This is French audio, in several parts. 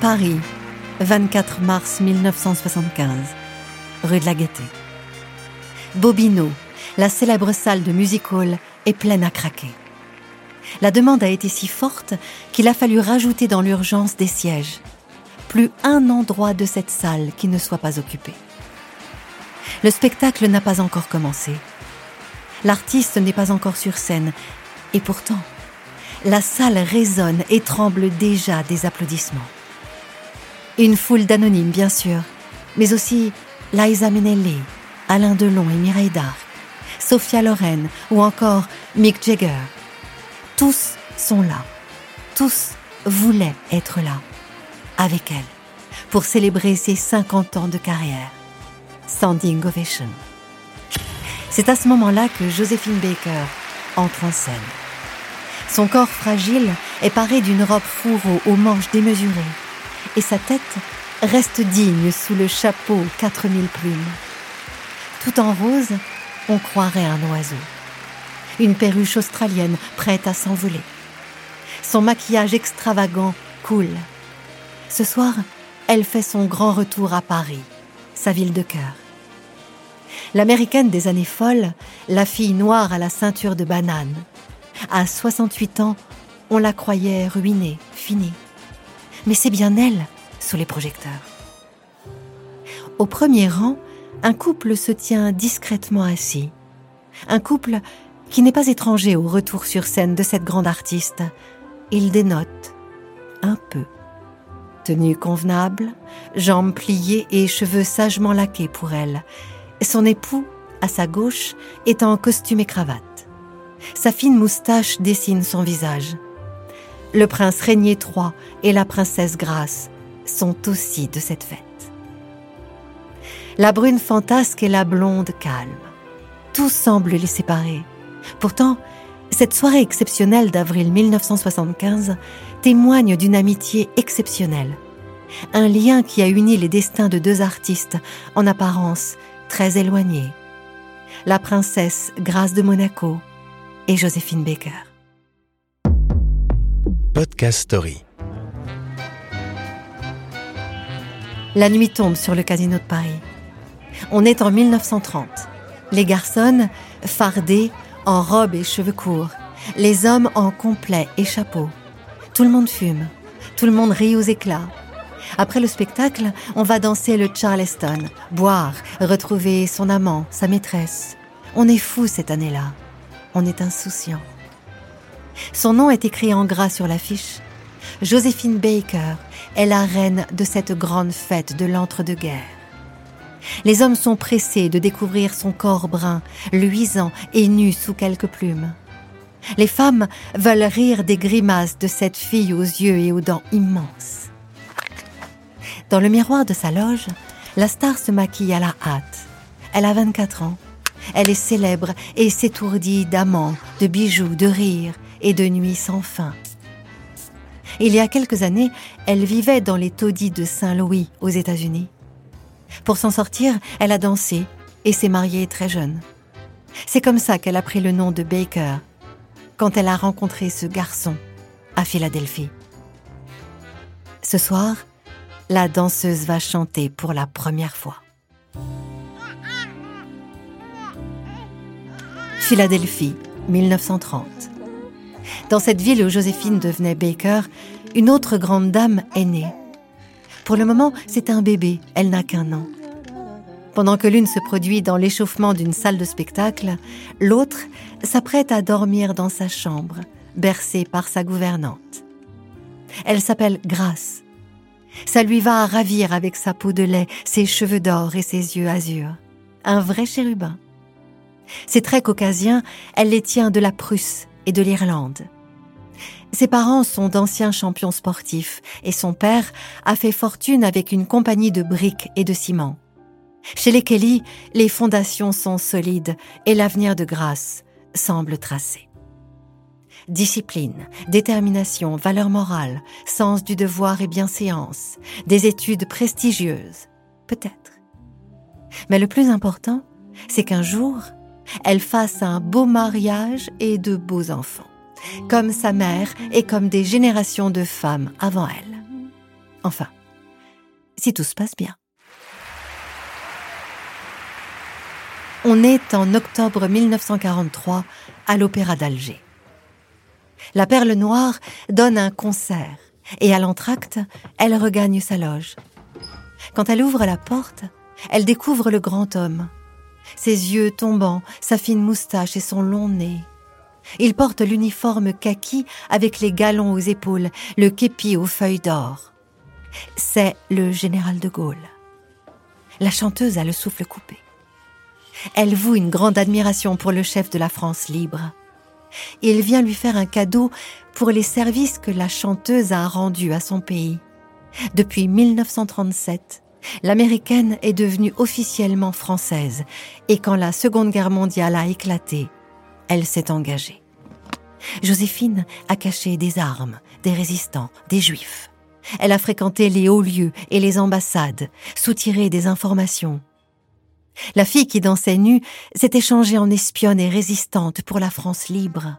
Paris, 24 mars 1975, rue de la Gaîté. Bobino, la célèbre salle de music hall, est pleine à craquer. La demande a été si forte qu'il a fallu rajouter dans l'urgence des sièges. Plus un endroit de cette salle qui ne soit pas occupé. Le spectacle n'a pas encore commencé. L'artiste n'est pas encore sur scène. Et pourtant, la salle résonne et tremble déjà des applaudissements. Une foule d'anonymes, bien sûr, mais aussi Liza Minnelli, Alain Delon et Mireille Darc, Sophia Loren ou encore Mick Jagger. Tous sont là. Tous voulaient être là, avec elle, pour célébrer ses 50 ans de carrière. Standing Ovation. C'est à ce moment-là que Joséphine Baker entre en scène. Son corps fragile est paré d'une robe fourreau aux manches démesurées et sa tête reste digne sous le chapeau 4000 plumes. Tout en rose, on croirait un oiseau. Une perruche australienne prête à s'envoler. Son maquillage extravagant coule. Ce soir, elle fait son grand retour à Paris, sa ville de cœur. L'américaine des années folles, la fille noire à la ceinture de banane. À 68 ans, on la croyait ruinée, finie. Mais c'est bien elle sous les projecteurs. Au premier rang, un couple se tient discrètement assis. Un couple qui n'est pas étranger au retour sur scène de cette grande artiste. Il dénote un peu. Tenue convenable, jambes pliées et cheveux sagement laqués pour elle. Son époux, à sa gauche, est en costume et cravate. Sa fine moustache dessine son visage. Le prince Régnier III et la princesse Grace sont aussi de cette fête. La brune fantasque et la blonde calme. Tout semble les séparer. Pourtant, cette soirée exceptionnelle d'avril 1975 témoigne d'une amitié exceptionnelle. Un lien qui a uni les destins de deux artistes, en apparence très éloignés. La princesse Grâce de Monaco et Joséphine Baker. Podcast Story. La nuit tombe sur le casino de Paris. On est en 1930. Les garçons, fardés, en robe et cheveux courts. Les hommes en complet et chapeau. Tout le monde fume. Tout le monde rit aux éclats. Après le spectacle, on va danser le Charleston, boire, retrouver son amant, sa maîtresse. On est fou cette année-là. On est insouciant. Son nom est écrit en gras sur l'affiche. Joséphine Baker est la reine de cette grande fête de l'entre-deux-guerres. Les hommes sont pressés de découvrir son corps brun, luisant et nu sous quelques plumes. Les femmes veulent rire des grimaces de cette fille aux yeux et aux dents immenses. Dans le miroir de sa loge, la star se maquille à la hâte. Elle a 24 ans. Elle est célèbre et s'étourdit d'amants, de bijoux, de rires et de nuits sans fin. Il y a quelques années, elle vivait dans les taudis de Saint-Louis aux États-Unis. Pour s'en sortir, elle a dansé et s'est mariée très jeune. C'est comme ça qu'elle a pris le nom de Baker, quand elle a rencontré ce garçon à Philadelphie. Ce soir, la danseuse va chanter pour la première fois. Philadelphie, 1930. Dans cette ville où Joséphine devenait Baker, une autre grande dame est née. Pour le moment, c'est un bébé, elle n'a qu'un an. Pendant que l'une se produit dans l'échauffement d'une salle de spectacle, l'autre s'apprête à dormir dans sa chambre, bercée par sa gouvernante. Elle s'appelle Grâce. Ça lui va à ravir avec sa peau de lait, ses cheveux d'or et ses yeux azur. Un vrai chérubin. Ses traits caucasiens, elle les tient de la Prusse et de l'Irlande. Ses parents sont d'anciens champions sportifs et son père a fait fortune avec une compagnie de briques et de ciment. Chez les Kelly, les fondations sont solides et l'avenir de grâce semble tracé. Discipline, détermination, valeur morale, sens du devoir et bienséance, des études prestigieuses, peut-être. Mais le plus important, c'est qu'un jour, elle fasse un beau mariage et de beaux enfants comme sa mère et comme des générations de femmes avant elle. Enfin, si tout se passe bien. On est en octobre 1943 à l'Opéra d'Alger. La Perle Noire donne un concert et à l'entracte, elle regagne sa loge. Quand elle ouvre la porte, elle découvre le grand homme. Ses yeux tombants, sa fine moustache et son long nez. Il porte l'uniforme kaki avec les galons aux épaules, le képi aux feuilles d'or. C'est le général de Gaulle. La chanteuse a le souffle coupé. Elle voue une grande admiration pour le chef de la France libre. Il vient lui faire un cadeau pour les services que la chanteuse a rendus à son pays. Depuis 1937, l'américaine est devenue officiellement française et quand la Seconde Guerre mondiale a éclaté, elle s'est engagée. Joséphine a caché des armes, des résistants, des juifs. Elle a fréquenté les hauts lieux et les ambassades, soutiré des informations, la fille qui dansait nue s'est échangée en espionne et résistante pour la France libre.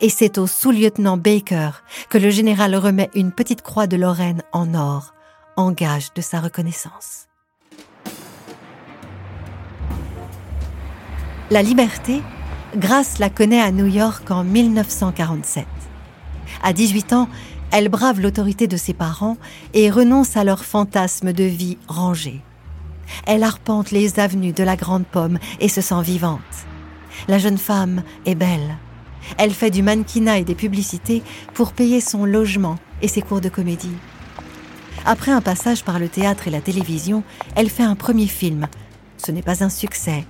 Et c'est au sous-lieutenant Baker que le général remet une petite croix de Lorraine en or, en gage de sa reconnaissance. La liberté, Grace la connaît à New York en 1947. À 18 ans, elle brave l'autorité de ses parents et renonce à leur fantasme de vie rangée. Elle arpente les avenues de la Grande Pomme et se sent vivante. La jeune femme est belle. Elle fait du mannequinat et des publicités pour payer son logement et ses cours de comédie. Après un passage par le théâtre et la télévision, elle fait un premier film. Ce n'est pas un succès,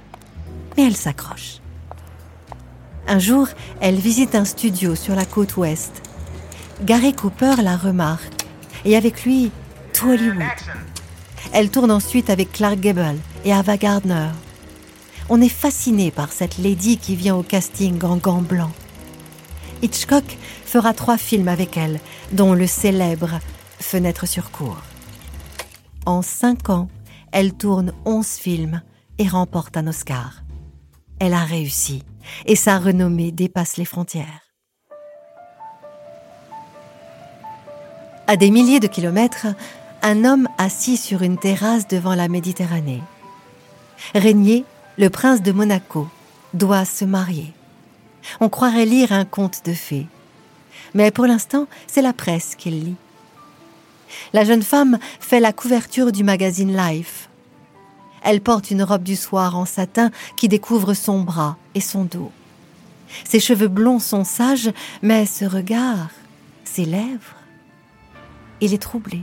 mais elle s'accroche. Un jour, elle visite un studio sur la côte ouest. Gary Cooper la remarque, et avec lui, tout Hollywood. Elle tourne ensuite avec Clark Gable et Ava Gardner. On est fasciné par cette lady qui vient au casting en gants blancs. Hitchcock fera trois films avec elle, dont le célèbre Fenêtre sur cour. En cinq ans, elle tourne onze films et remporte un Oscar. Elle a réussi et sa renommée dépasse les frontières. À des milliers de kilomètres, un homme assis sur une terrasse devant la Méditerranée. Régnier, le prince de Monaco, doit se marier. On croirait lire un conte de fées. Mais pour l'instant, c'est la presse qu'il lit. La jeune femme fait la couverture du magazine Life. Elle porte une robe du soir en satin qui découvre son bras et son dos. Ses cheveux blonds sont sages, mais ce regard, ses lèvres, il est troublé.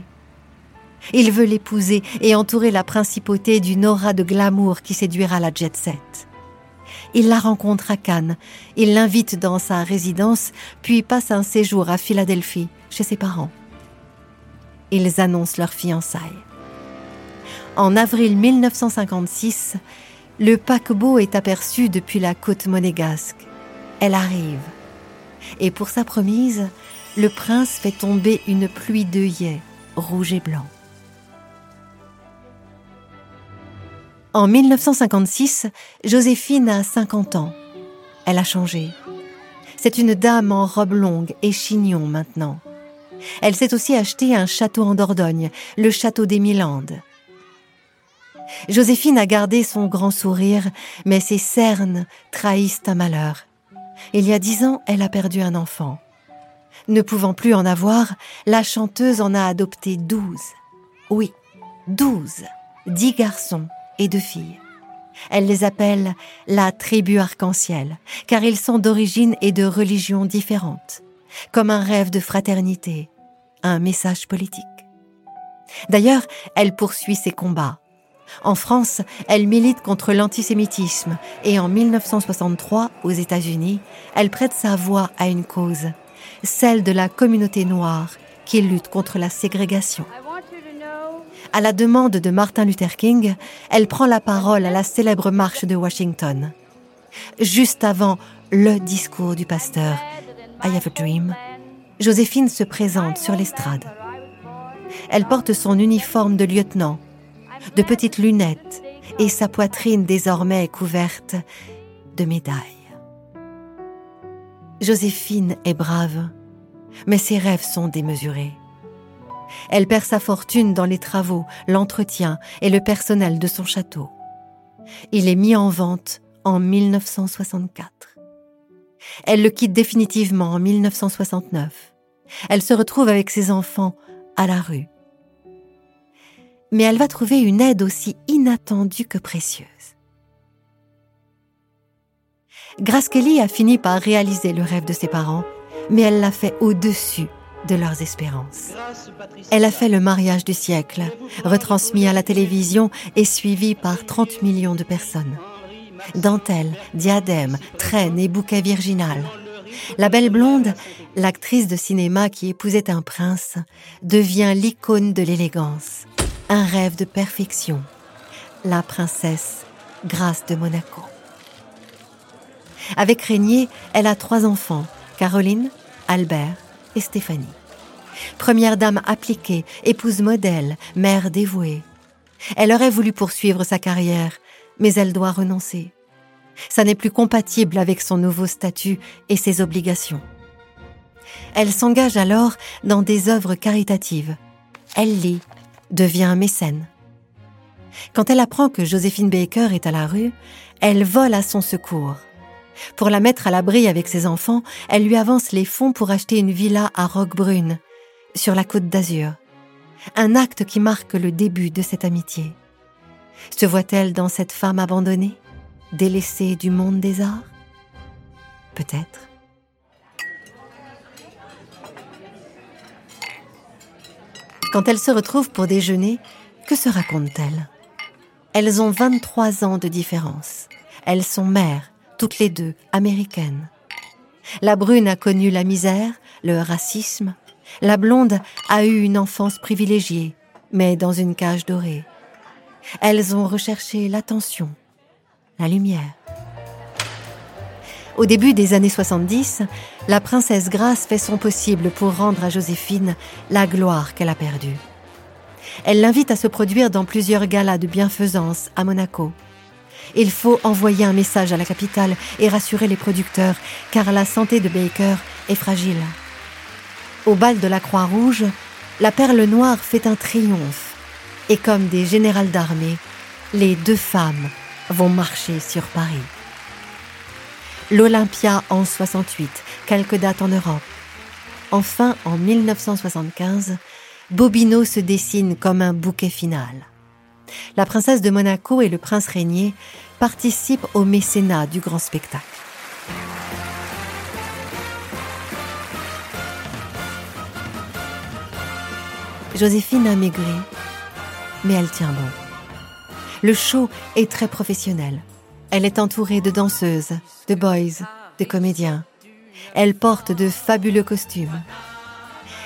Il veut l'épouser et entourer la principauté d'une aura de glamour qui séduira la jet set. Il la rencontre à Cannes, il l'invite dans sa résidence, puis passe un séjour à Philadelphie, chez ses parents. Ils annoncent leur fiançailles. En avril 1956, le paquebot est aperçu depuis la côte monégasque. Elle arrive. Et pour sa promise, le prince fait tomber une pluie d'œillets, rouge et blanc. En 1956, Joséphine a 50 ans. Elle a changé. C'est une dame en robe longue et chignon maintenant. Elle s'est aussi acheté un château en Dordogne, le château des Milandes. Joséphine a gardé son grand sourire, mais ses cernes trahissent un malheur. Il y a dix ans, elle a perdu un enfant. Ne pouvant plus en avoir, la chanteuse en a adopté douze. Oui, douze. Dix garçons et deux filles. Elle les appelle la tribu arc-en-ciel, car ils sont d'origine et de religion différentes, comme un rêve de fraternité, un message politique. D'ailleurs, elle poursuit ses combats. En France, elle milite contre l'antisémitisme et en 1963, aux États-Unis, elle prête sa voix à une cause, celle de la communauté noire qui lutte contre la ségrégation. À la demande de Martin Luther King, elle prend la parole à la célèbre marche de Washington. Juste avant le discours du pasteur I Have a Dream, Joséphine se présente sur l'estrade. Elle porte son uniforme de lieutenant, de petites lunettes et sa poitrine désormais couverte de médailles. Joséphine est brave, mais ses rêves sont démesurés. Elle perd sa fortune dans les travaux, l'entretien et le personnel de son château. Il est mis en vente en 1964. Elle le quitte définitivement en 1969. Elle se retrouve avec ses enfants à la rue. Mais elle va trouver une aide aussi inattendue que précieuse. Grace Kelly a fini par réaliser le rêve de ses parents, mais elle l'a fait au-dessus de leurs espérances. Elle a fait le mariage du siècle, retransmis à la télévision et suivi par 30 millions de personnes. Dentelle, diadème, traîne et bouquet virginal. La belle blonde, l'actrice de cinéma qui épousait un prince, devient l'icône de l'élégance, un rêve de perfection. La princesse Grâce de Monaco. Avec Régnier, elle a trois enfants, Caroline, Albert et Stéphanie. Première dame appliquée, épouse modèle, mère dévouée. Elle aurait voulu poursuivre sa carrière, mais elle doit renoncer. Ça n'est plus compatible avec son nouveau statut et ses obligations. Elle s'engage alors dans des œuvres caritatives. Elle lit, devient mécène. Quand elle apprend que Joséphine Baker est à la rue, elle vole à son secours. Pour la mettre à l'abri avec ses enfants, elle lui avance les fonds pour acheter une villa à Roquebrune, sur la côte d'Azur. Un acte qui marque le début de cette amitié. Se voit-elle dans cette femme abandonnée, délaissée du monde des arts? Peut-être. Quand elles se retrouvent pour déjeuner, que se racontent-elles Elles ont 23 ans de différence. Elles sont mères, toutes les deux américaines. La brune a connu la misère, le racisme. La blonde a eu une enfance privilégiée, mais dans une cage dorée. Elles ont recherché l'attention, la lumière. Au début des années 70, la princesse Grace fait son possible pour rendre à Joséphine la gloire qu'elle a perdue. Elle l'invite à se produire dans plusieurs galas de bienfaisance à Monaco. Il faut envoyer un message à la capitale et rassurer les producteurs, car la santé de Baker est fragile. Au bal de la Croix-Rouge, la perle noire fait un triomphe. Et comme des générales d'armée, les deux femmes vont marcher sur Paris. L'Olympia en 68, quelques dates en Europe. Enfin, en 1975, Bobino se dessine comme un bouquet final la princesse de Monaco et le prince régnier participent au mécénat du grand spectacle. Joséphine a maigri, mais elle tient bon. Le show est très professionnel. Elle est entourée de danseuses, de boys, de comédiens. Elle porte de fabuleux costumes.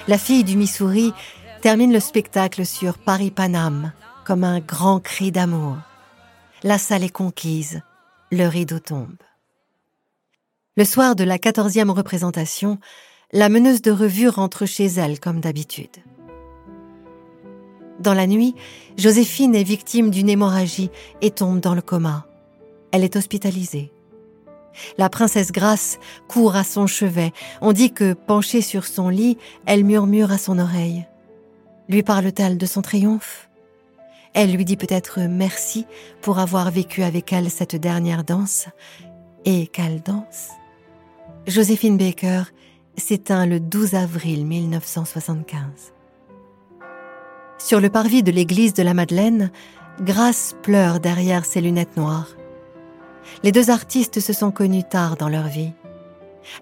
La fille du Missouri termine le spectacle sur Paris Paname, comme un grand cri d'amour. La salle est conquise, le rideau tombe. Le soir de la quatorzième représentation, la meneuse de revue rentre chez elle comme d'habitude. Dans la nuit, Joséphine est victime d'une hémorragie et tombe dans le coma. Elle est hospitalisée. La princesse Grace court à son chevet. On dit que, penchée sur son lit, elle murmure à son oreille. Lui parle-t-elle de son triomphe? Elle lui dit peut-être merci pour avoir vécu avec elle cette dernière danse. Et quelle danse Joséphine Baker s'éteint le 12 avril 1975. Sur le parvis de l'église de la Madeleine, Grace pleure derrière ses lunettes noires. Les deux artistes se sont connus tard dans leur vie.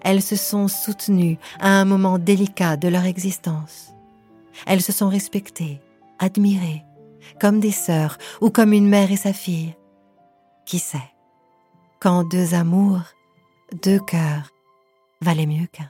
Elles se sont soutenues à un moment délicat de leur existence. Elles se sont respectées, admirées, comme des sœurs ou comme une mère et sa fille. Qui sait Quand deux amours, deux cœurs valaient mieux qu'un.